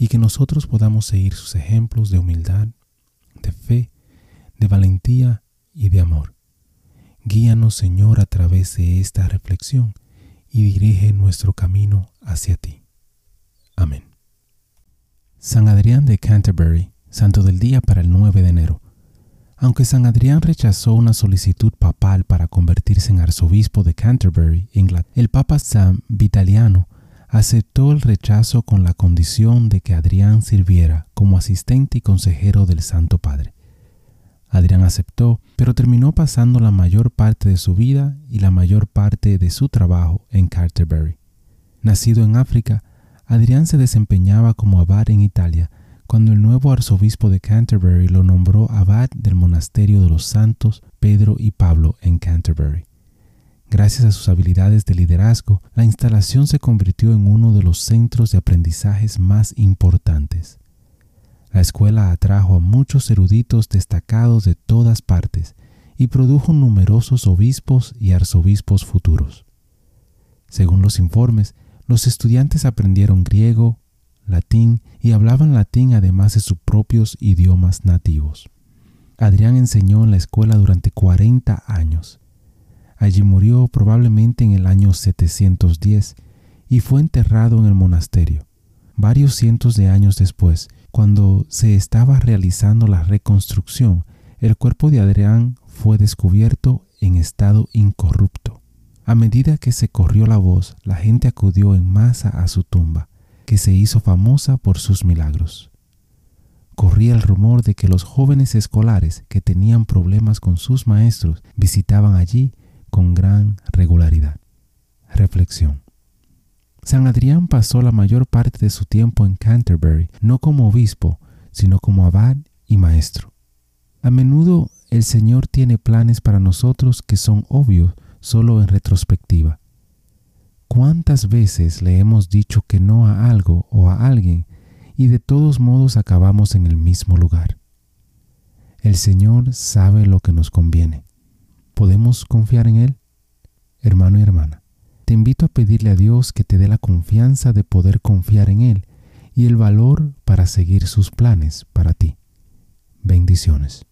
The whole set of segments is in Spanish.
y que nosotros podamos seguir sus ejemplos de humildad, de fe, de valentía y de amor. Guíanos, Señor, a través de esta reflexión y dirige nuestro camino hacia ti. Amén. San Adrián de Canterbury, Santo del Día para el 9 de enero. Aunque San Adrián rechazó una solicitud papal para convertirse en arzobispo de Canterbury, Inglaterra, el Papa San Vitaliano aceptó el rechazo con la condición de que Adrián sirviera como asistente y consejero del Santo Padre. Adrián aceptó, pero terminó pasando la mayor parte de su vida y la mayor parte de su trabajo en Canterbury. Nacido en África, Adrián se desempeñaba como abad en Italia cuando el nuevo arzobispo de Canterbury lo nombró abad del monasterio de los santos Pedro y Pablo en Canterbury. Gracias a sus habilidades de liderazgo, la instalación se convirtió en uno de los centros de aprendizajes más importantes. La escuela atrajo a muchos eruditos destacados de todas partes y produjo numerosos obispos y arzobispos futuros. Según los informes, los estudiantes aprendieron griego, latín y hablaban latín además de sus propios idiomas nativos. Adrián enseñó en la escuela durante 40 años. Allí murió probablemente en el año 710 y fue enterrado en el monasterio. Varios cientos de años después, cuando se estaba realizando la reconstrucción, el cuerpo de Adrián fue descubierto en estado incorrupto. A medida que se corrió la voz, la gente acudió en masa a su tumba, que se hizo famosa por sus milagros. Corría el rumor de que los jóvenes escolares que tenían problemas con sus maestros visitaban allí con gran regularidad. Reflexión. San Adrián pasó la mayor parte de su tiempo en Canterbury, no como obispo, sino como abad y maestro. A menudo el Señor tiene planes para nosotros que son obvios solo en retrospectiva. ¿Cuántas veces le hemos dicho que no a algo o a alguien y de todos modos acabamos en el mismo lugar? El Señor sabe lo que nos conviene. ¿Podemos confiar en Él? Hermano y hermana te invito a pedirle a Dios que te dé la confianza de poder confiar en Él y el valor para seguir sus planes para ti. Bendiciones.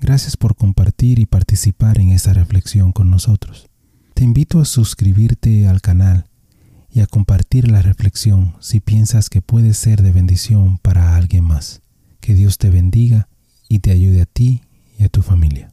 Gracias por compartir y participar en esta reflexión con nosotros. Te invito a suscribirte al canal y a compartir la reflexión si piensas que puede ser de bendición para alguien más. Que Dios te bendiga y te ayude a ti y a tu familia.